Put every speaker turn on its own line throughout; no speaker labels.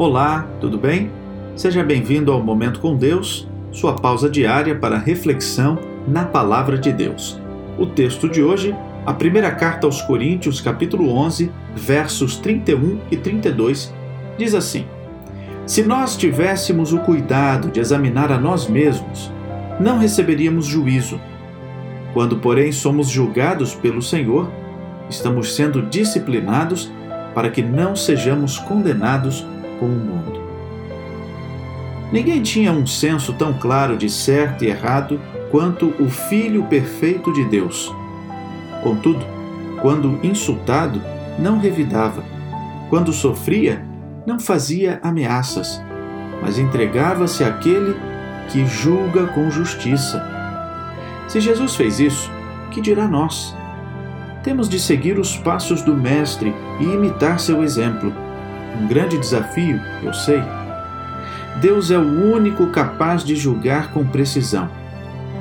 Olá, tudo bem? Seja bem-vindo ao Momento com Deus, sua pausa diária para reflexão na Palavra de Deus. O texto de hoje, a primeira carta aos Coríntios, capítulo 11, versos 31 e 32, diz assim: Se nós tivéssemos o cuidado de examinar a nós mesmos, não receberíamos juízo. Quando, porém, somos julgados pelo Senhor, estamos sendo disciplinados para que não sejamos condenados com o mundo. Ninguém tinha um senso tão claro de certo e errado quanto o Filho perfeito de Deus. Contudo, quando insultado, não revidava. Quando sofria, não fazia ameaças, mas entregava-se àquele que julga com justiça. Se Jesus fez isso, que dirá nós? Temos de seguir os passos do Mestre e imitar seu exemplo um grande desafio, eu sei. Deus é o único capaz de julgar com precisão.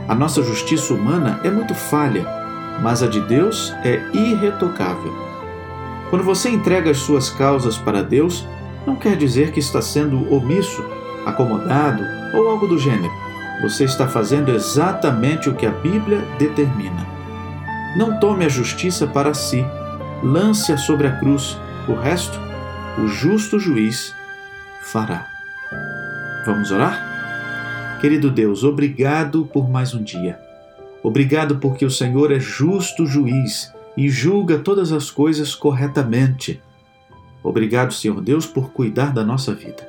A nossa justiça humana é muito falha, mas a de Deus é irretocável. Quando você entrega as suas causas para Deus, não quer dizer que está sendo omisso, acomodado ou algo do gênero. Você está fazendo exatamente o que a Bíblia determina. Não tome a justiça para si, lance-a sobre a cruz. O resto o justo juiz fará. Vamos orar? Querido Deus, obrigado por mais um dia. Obrigado porque o Senhor é justo juiz e julga todas as coisas corretamente. Obrigado, Senhor Deus, por cuidar da nossa vida.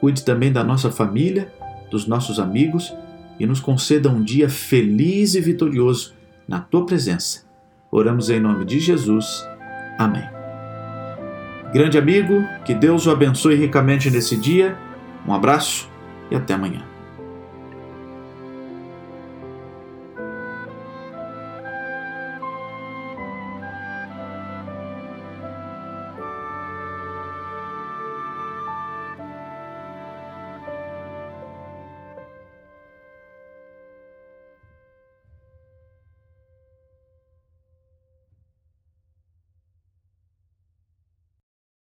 Cuide também da nossa família, dos nossos amigos e nos conceda um dia feliz e vitorioso na tua presença. Oramos em nome de Jesus. Amém. Grande amigo, que Deus o abençoe ricamente nesse dia. Um abraço e até amanhã.